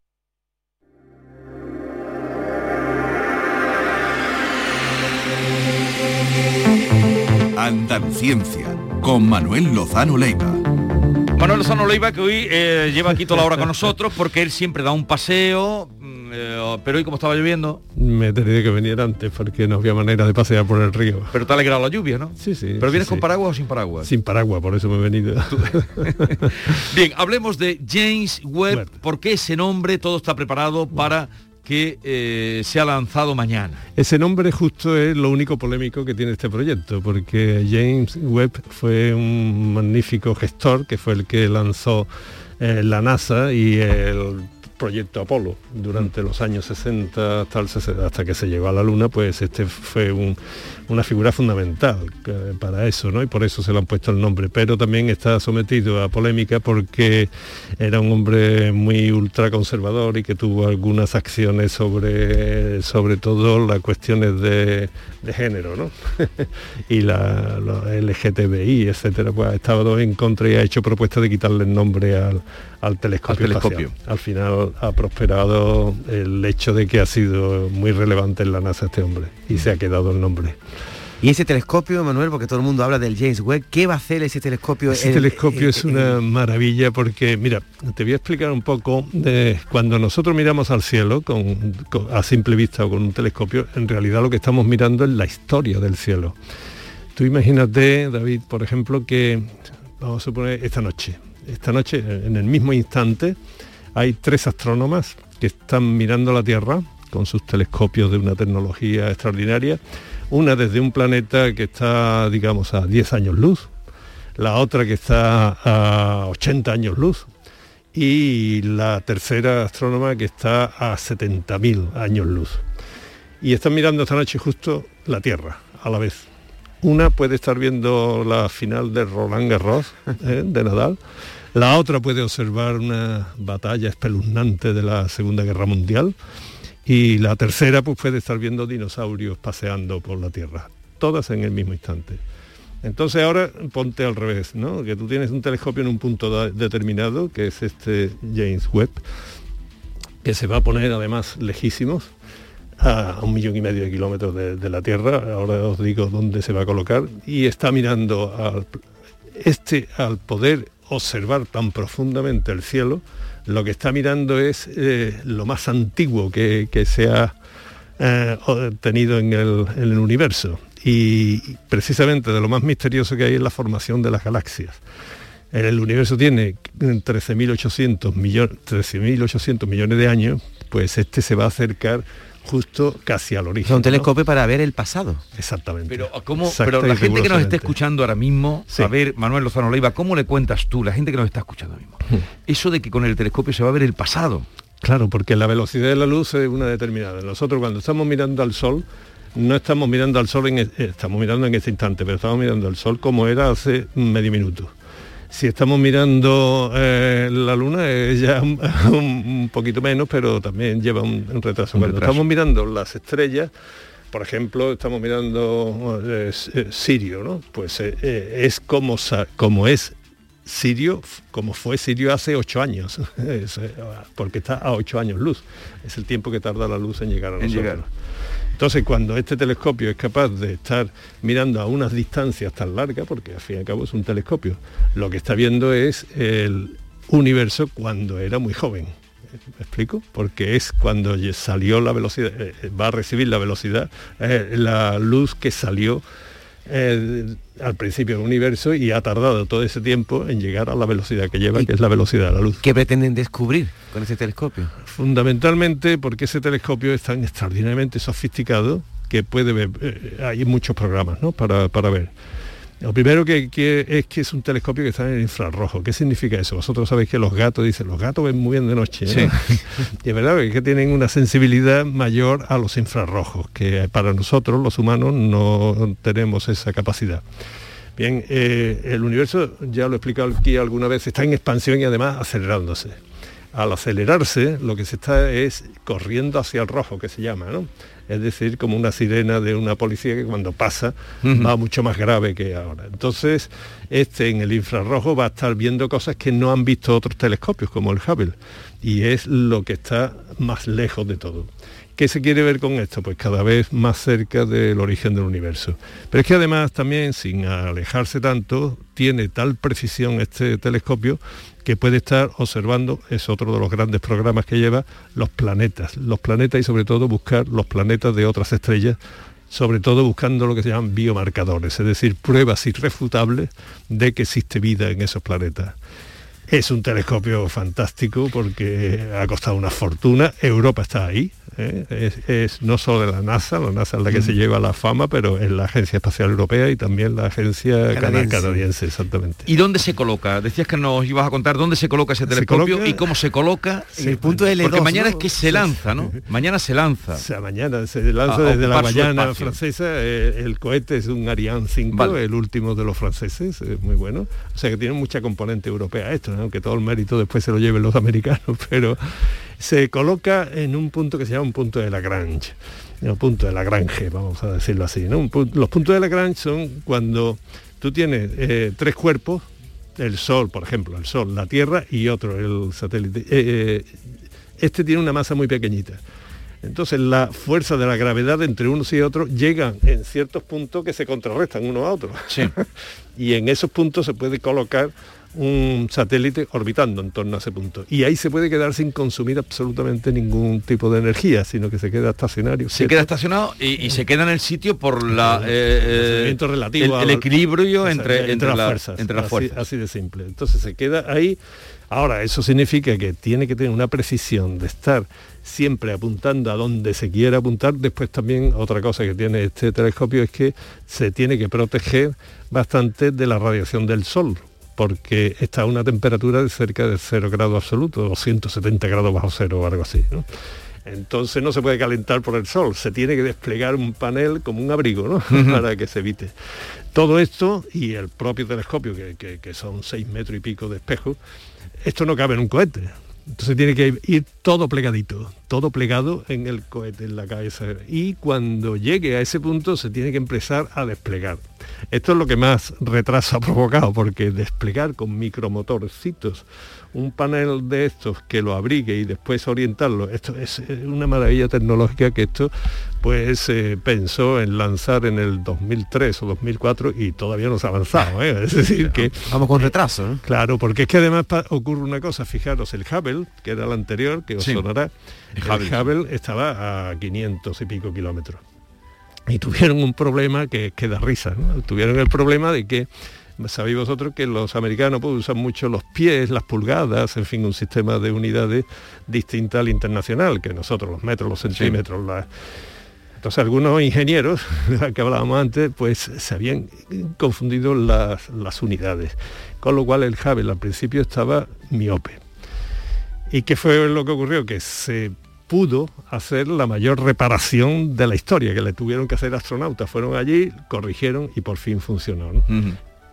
Andaluciencia, con Manuel Lozano Leiva. Manuel Lozano Leiva, que hoy eh, lleva aquí toda la hora con nosotros, porque él siempre da un paseo, mm, Eh, pero hoy como estaba lloviendo... Me he tenido que venir antes porque no había manera de pasear por el río. Pero te ha alegrado la lluvia, ¿no? Sí, sí. ¿Pero vienes sí, con sí. paraguas o sin paraguas? Sin paraguas, por eso me he venido. Bien, hablemos de James Webb. ¿Por qué ese nombre? Todo está preparado para que eh, sea lanzado mañana. Ese nombre justo es lo único polémico que tiene este proyecto, porque James Webb fue un magnífico gestor, que fue el que lanzó eh, la NASA y el proyecto Apolo durante los años 60 hasta, el 60 hasta que se llegó a la Luna, pues este fue un- una figura fundamental eh, para eso, ¿no? Y por eso se le han puesto el nombre. Pero también está sometido a polémica porque era un hombre muy ultraconservador y que tuvo algunas acciones sobre, sobre todo las cuestiones de, de género, ¿no? y la, los LGTBI, etcétera, pues ha estado en contra y ha hecho propuestas de quitarle el nombre al, al telescopio. Al telescopio. espacial. Al final ha prosperado el hecho de que ha sido muy relevante en la NASA este hombre y se ha quedado el nombre. Y ese telescopio, Manuel, porque todo el mundo habla del James Webb, ¿qué va a hacer ese telescopio? Ese El- telescopio es una maravilla porque, mira, te voy a explicar un poco de cuando nosotros miramos al cielo con, con- a simple vista o con un telescopio, en realidad lo que estamos mirando es la historia del cielo. Tú imagínate, David, por ejemplo, que vamos a suponer esta noche, esta noche, en el mismo instante, hay tres astrónomas que están mirando la Tierra con sus telescopios de una tecnología extraordinaria, una desde un planeta que está, digamos, a 10 años luz, la otra que está a 80 años luz y la tercera astrónoma que está a 70.000 años luz. Y están mirando esta noche justo la Tierra a la vez. Una puede estar viendo la final de Roland Garros, ¿eh? de Nadal. La otra puede observar una batalla espeluznante de la Segunda Guerra Mundial. Y la tercera pues puede estar viendo dinosaurios paseando por la Tierra. Todas en el mismo instante. Entonces ahora ponte al revés, ¿no? Que tú tienes un telescopio en un punto determinado, que es este James Webb, que se va a poner además lejísimos, a un millón y medio de kilómetros de, la Tierra, ahora os digo dónde se va a colocar, y está mirando este, al poder observar tan profundamente el cielo, lo que está mirando es eh, lo más antiguo que, que se ha eh, tenido en el, universo. Y precisamente de lo más misterioso que hay es la formación de las galaxias. El universo tiene 13.800 millones, 13.800 millones de años, pues este se va a acercar justo casi al origen. Es un ¿no? telescopio para ver el pasado. Exactamente. Pero, ¿cómo, pero la gente que nos está escuchando ahora mismo, Sí. a ver, Manuel Lozano Leiva, ¿cómo le cuentas tú, la gente que nos está escuchando ahora mismo? Eso de que con el telescopio se va a ver el pasado. Claro, porque la velocidad de la luz es una determinada. Nosotros cuando estamos mirando al sol, no estamos mirando al sol en e- estamos mirando en este instante, pero estamos mirando al sol como era hace medio minuto. Si estamos mirando eh, la luna es ya un, un poquito menos, pero también lleva un, un retraso. Cuando estamos mirando las estrellas, por ejemplo, estamos mirando eh, eh, Sirio, ¿no? Pues eh, es como, como es Sirio, como fue Sirio hace ocho años, porque está a ocho años luz. Es el tiempo que tarda la luz en llegar a En nosotros. llegar. Entonces, cuando este telescopio es capaz de estar mirando a unas distancias tan largas, porque al fin y al cabo es un telescopio, lo que está viendo es el universo cuando era muy joven. ¿Me explico? Porque es cuando salió la velocidad, eh, eh, va a recibir la velocidad, eh, la luz que salió eh, al principio del universo y ha tardado todo ese tiempo en llegar a la velocidad que lleva, que es la velocidad de la luz. ¿Qué pretenden descubrir con ese telescopio? Fundamentalmente porque ese telescopio es tan extraordinariamente sofisticado que puede ver, eh, hay muchos programas ¿no? para, para ver. Lo primero que, que es que es un telescopio que está en el infrarrojo. ¿Qué significa eso? Vosotros sabéis que los gatos, dicen, los gatos ven muy bien de noche. ¿no? Sí. y es verdad que tienen una sensibilidad mayor a los infrarrojos, que para nosotros los humanos no tenemos esa capacidad. Bien, eh, el universo, ya lo he explicado aquí alguna vez, está en expansión y además acelerándose. Al acelerarse, lo que se está es corriendo hacia el rojo, que se llama, ¿no? Es decir, como una sirena de una policía que cuando pasa va mucho más grave que ahora. Entonces, este en el infrarrojo va a estar viendo cosas que no han visto otros telescopios, como el Hubble, y es lo que está más lejos de todo. ¿Qué se quiere ver con esto? Pues cada vez más cerca del origen del universo. Pero es que además también, sin alejarse tanto, tiene tal precisión este telescopio que puede estar observando, es otro de los grandes programas que lleva, los planetas. Los planetas y sobre todo buscar los planetas de otras estrellas sobre todo buscando lo que se llaman biomarcadores, es decir, pruebas irrefutables de que existe vida en esos planetas. Es un telescopio fantástico porque ha costado una fortuna, Europa está ahí, ¿eh? es, es no solo de la NASA, la NASA es la que se lleva la fama, pero es la Agencia Espacial Europea y también la Agencia Cana- Canadiense. Canadiense, exactamente. ¿Y dónde se coloca? Decías que nos ibas a contar dónde se coloca ese telescopio coloca- y cómo se coloca. En el punto L2, Porque mañana ¿no? es que se lanza, ¿no? Mañana se lanza. O sea, mañana se lanza A- a desde la espacio. francesa, eh, el cohete es un Ariane 5, Vale. el último de los franceses, es muy bueno. O sea que tiene mucha componente europea esto, ¿no? aunque todo el mérito después se lo lleven los americanos, pero se coloca en un punto que se llama un punto de Lagrange, un punto de Lagrange, vamos a decirlo así. ¿no? Un pu- los puntos de Lagrange son cuando tú tienes eh, tres cuerpos, el Sol, por ejemplo, el Sol, la Tierra y otro, el satélite. Eh, eh, este tiene una masa muy pequeñita. Entonces la fuerza de la gravedad entre unos y otros llegan en ciertos puntos que se contrarrestan uno a otro. y en esos puntos se puede colocar un satélite orbitando en torno a ese punto. Y ahí se puede quedar sin consumir absolutamente ningún tipo de energía, sino que se queda estacionario. Se queda estacionado y, y se queda en el sitio por la eh, eh, relativo el, equilibrio entre, entre, las la- fuerzas. entre las así, fuerzas. así de simple. Entonces se queda ahí. Ahora, eso significa que tiene que tener una precisión de estar siempre apuntando a donde se quiera apuntar. Después también otra cosa que tiene este telescopio es que se tiene que proteger bastante de la radiación del sol porque está a una temperatura de cerca de 0 grados absoluto, 270 grados bajo cero o algo así. ¿no? Entonces no se puede calentar por el sol, se tiene que desplegar un panel como un abrigo ¿no? Para que se evite. Todo esto y el propio telescopio, que, que- que son 6 metros y pico de espejo, esto no cabe en un cohete. Entonces tiene que ir todo plegadito, todo plegado en el cohete, en la cabeza. Y cuando llegue a ese punto se tiene que empezar a desplegar. Esto es lo que más retraso ha provocado, porque desplegar con micromotorcitos un panel de estos que lo abrigue y después orientarlo, esto es eh, una maravilla tecnológica que esto pues se pensó en lanzar en el 2003 o 2004 y todavía no se ha avanzado. ¿eh? Es decir, que... Vamos con retraso. Claro, porque es que además ocurre una cosa, fijaros, el Hubble, que era el anterior, que os Sí. sonará, El Hubble, estaba a 500 y pico kilómetros. Y tuvieron un problema que, que da risa, ¿no? Tuvieron el problema de que, sabéis vosotros que los americanos pues, usan mucho los pies, las pulgadas, en fin, un sistema de unidades distinta al internacional, que nosotros, los metros, los centímetros, la- entonces algunos ingenieros, que hablábamos antes, pues se habían confundido las, las unidades. Con lo cual el Hubble al principio estaba miope. ¿Y qué fue lo que ocurrió? Que se pudo hacer la mayor reparación de la historia, que le tuvieron que hacer astronautas. Fueron allí, corrigieron y por fin funcionó. ¿no?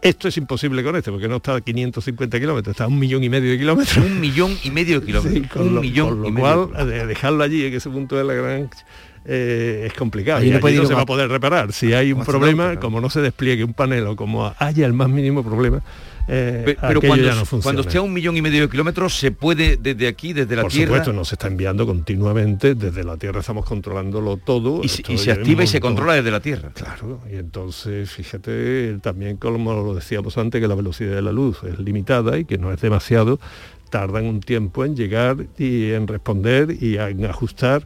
Esto es imposible con este, porque no está a 550 kilómetros, está a un millón y medio de kilómetros. Un millón y medio de kilómetros. Sí, con un lo, millón con lo y medio. cual, de dejarlo allí en ese punto de la gran eh, es complicado. Ahí y no puede no se va a- poder reparar. Si hay un como problema, como no se despliegue un panel o como haya el más mínimo problema, eh, Pe- Pero cuando, ya no funciona. cuando esté a un millón y medio de kilómetros, se puede desde aquí, desde la Por Tierra, supuesto, nos está enviando continuamente, desde la Tierra estamos controlándolo todo. y, se- y se activa y se controla desde la Tierra. Claro, y entonces fíjate también como lo decíamos antes que la velocidad de la luz es limitada y que no es demasiado, tardan un tiempo en llegar y en responder y en ajustar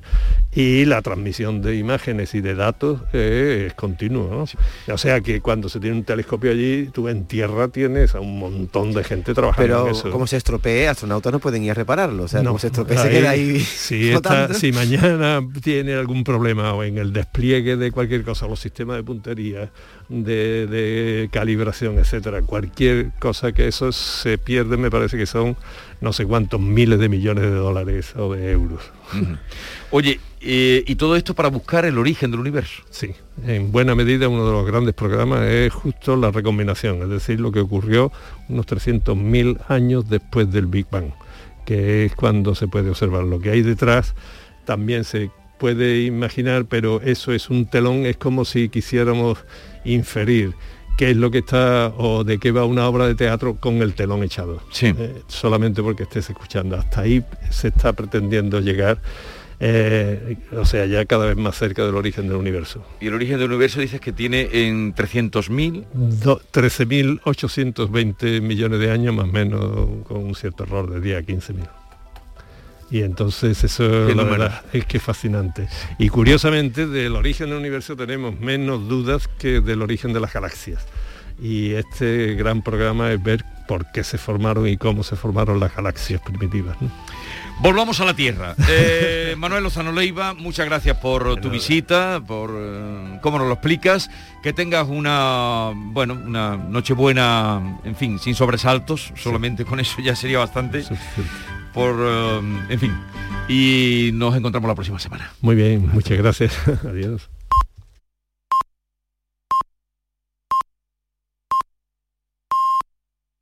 y la transmisión de imágenes y de datos eh, es continuo. ¿no? O sea que cuando se tiene un telescopio allí, tú en tierra tienes a un montón de gente trabajando en Pero eso. como se estropee, astronautas no pueden ir a repararlo. O sea, No, como se estropee, se queda ahí si mañana tiene algún problema o en el despliegue de cualquier cosa, los sistemas de puntería, de, de calibración, etcétera, cualquier cosa que eso se pierde, me parece que son no sé cuántos miles de millones de dólares o de euros. Oye, eh, y todo esto para buscar el origen del universo. Sí, en buena medida uno de los grandes programas es justo la recombinación, es decir, lo que ocurrió unos 300.000 años después del Big Bang, que es cuando se puede observar lo que hay detrás, también se puede imaginar, pero eso es un telón, es como si quisiéramos inferir qué es lo que está o de qué va una obra de teatro con el telón echado. Sí. Eh, solamente porque estés escuchando. Hasta ahí se está pretendiendo llegar eh, o sea, ya cada vez más cerca del origen del universo. Y el origen del universo dices que tiene en 300.000... 13.820 millones de años, más o menos, con un cierto error de 10 a 15.000. Y entonces eso la verdad es que es fascinante. Y curiosamente del origen del universo tenemos menos dudas que del origen de las galaxias. Y este gran programa es ver por qué se formaron y cómo se formaron las galaxias primitivas. Volvamos a la Tierra. Eh, Manuel Lozano Leiva, muchas gracias por tu visita, por eh, cómo nos lo explicas. Que tengas una, bueno, una noche buena, en fin, sin sobresaltos, solamente con eso ya sería bastante. Por, eh, en fin, y nos encontramos la próxima semana. Muy bien, muchas gracias. Adiós.